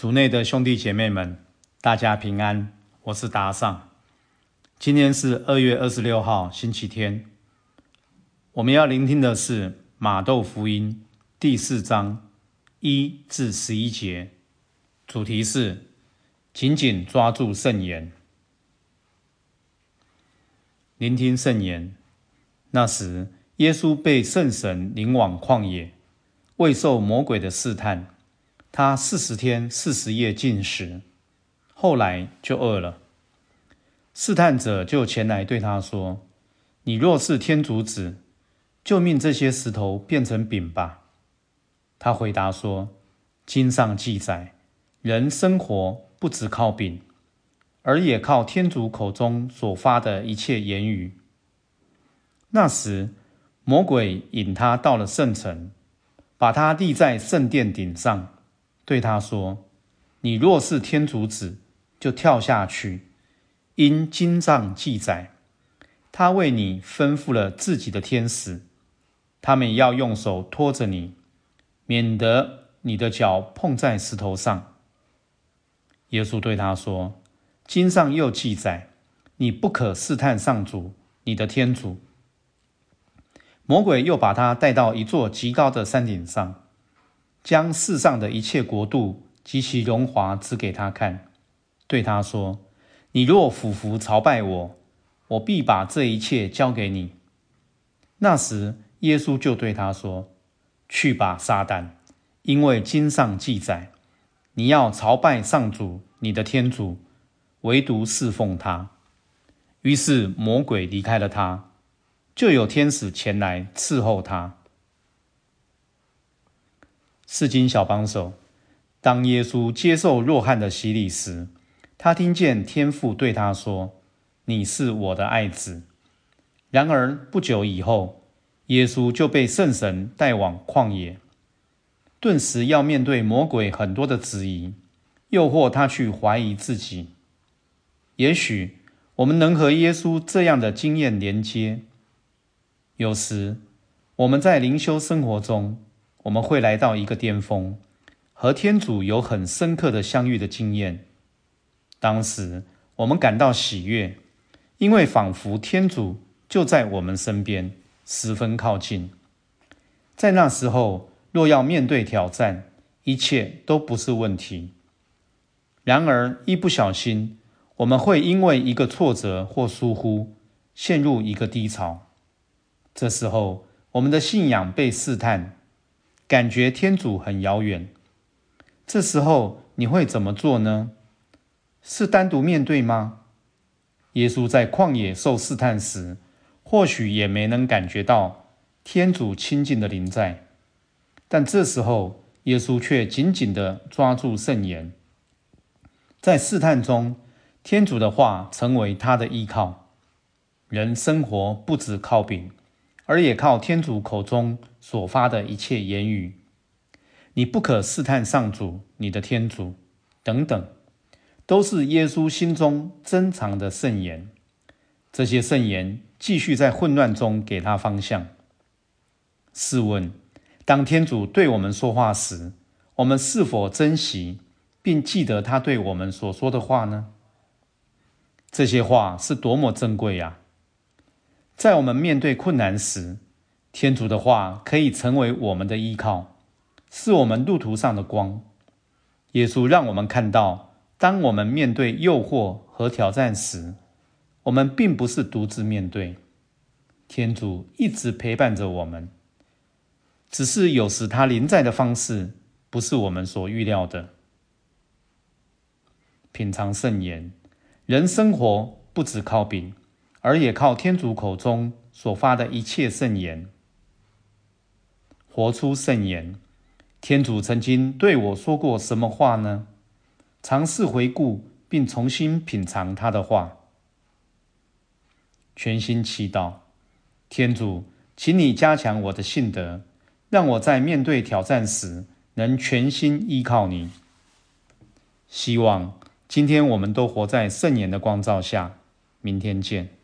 主内的兄弟姐妹们，大家平安，我是达尚。今天是二月二十六号，星期天。我们要聆听的是马窦福音第四章一至十一节，主题是紧紧抓住圣言。聆听圣言。那时，耶稣被圣神领往旷野，未受魔鬼的试探。他四十天四十夜禁食，后来就饿了。试探者就前来对他说：“你若是天主子，就命这些石头变成饼吧。”他回答说：“经上记载，人生活不只靠饼，而也靠天主口中所发的一切言语。”那时，魔鬼引他到了圣城，把他立在圣殿顶上。对他说：“你若是天主子，就跳下去，因经上记载，他为你吩咐了自己的天使，他们要用手托着你，免得你的脚碰在石头上。”耶稣对他说：“经上又记载，你不可试探上主，你的天主。”魔鬼又把他带到一座极高的山顶上。将世上的一切国度及其荣华指给他看，对他说：“你若俯伏朝拜我，我必把这一切交给你。”那时，耶稣就对他说：“去吧，撒旦，因为经上记载，你要朝拜上主你的天主，唯独侍奉他。”于是魔鬼离开了他，就有天使前来伺候他。圣经小帮手，当耶稣接受若翰的洗礼时，他听见天父对他说：“你是我的爱子。”然而不久以后，耶稣就被圣神带往旷野，顿时要面对魔鬼很多的质疑，诱惑他去怀疑自己。也许我们能和耶稣这样的经验连接。有时我们在灵修生活中，我们会来到一个巅峰，和天主有很深刻的相遇的经验。当时我们感到喜悦，因为仿佛天主就在我们身边，十分靠近。在那时候，若要面对挑战，一切都不是问题。然而，一不小心，我们会因为一个挫折或疏忽，陷入一个低潮。这时候，我们的信仰被试探。感觉天主很遥远，这时候你会怎么做呢？是单独面对吗？耶稣在旷野受试探时，或许也没能感觉到天主亲近的临在，但这时候耶稣却紧紧地抓住圣言。在试探中，天主的话成为他的依靠。人生活不只靠饼。而也靠天主口中所发的一切言语，你不可试探上主，你的天主，等等，都是耶稣心中珍藏的圣言。这些圣言继续在混乱中给他方向。试问，当天主对我们说话时，我们是否珍惜并记得他对我们所说的话呢？这些话是多么珍贵呀！在我们面对困难时，天主的话可以成为我们的依靠，是我们路途上的光。耶稣让我们看到，当我们面对诱惑和挑战时，我们并不是独自面对，天主一直陪伴着我们。只是有时他临在的方式不是我们所预料的。品尝圣言，人生活不只靠饼。而也靠天主口中所发的一切圣言，活出圣言。天主曾经对我说过什么话呢？尝试回顾并重新品尝他的话，全心祈祷。天主，请你加强我的信德，让我在面对挑战时能全心依靠你。希望今天我们都活在圣言的光照下。明天见。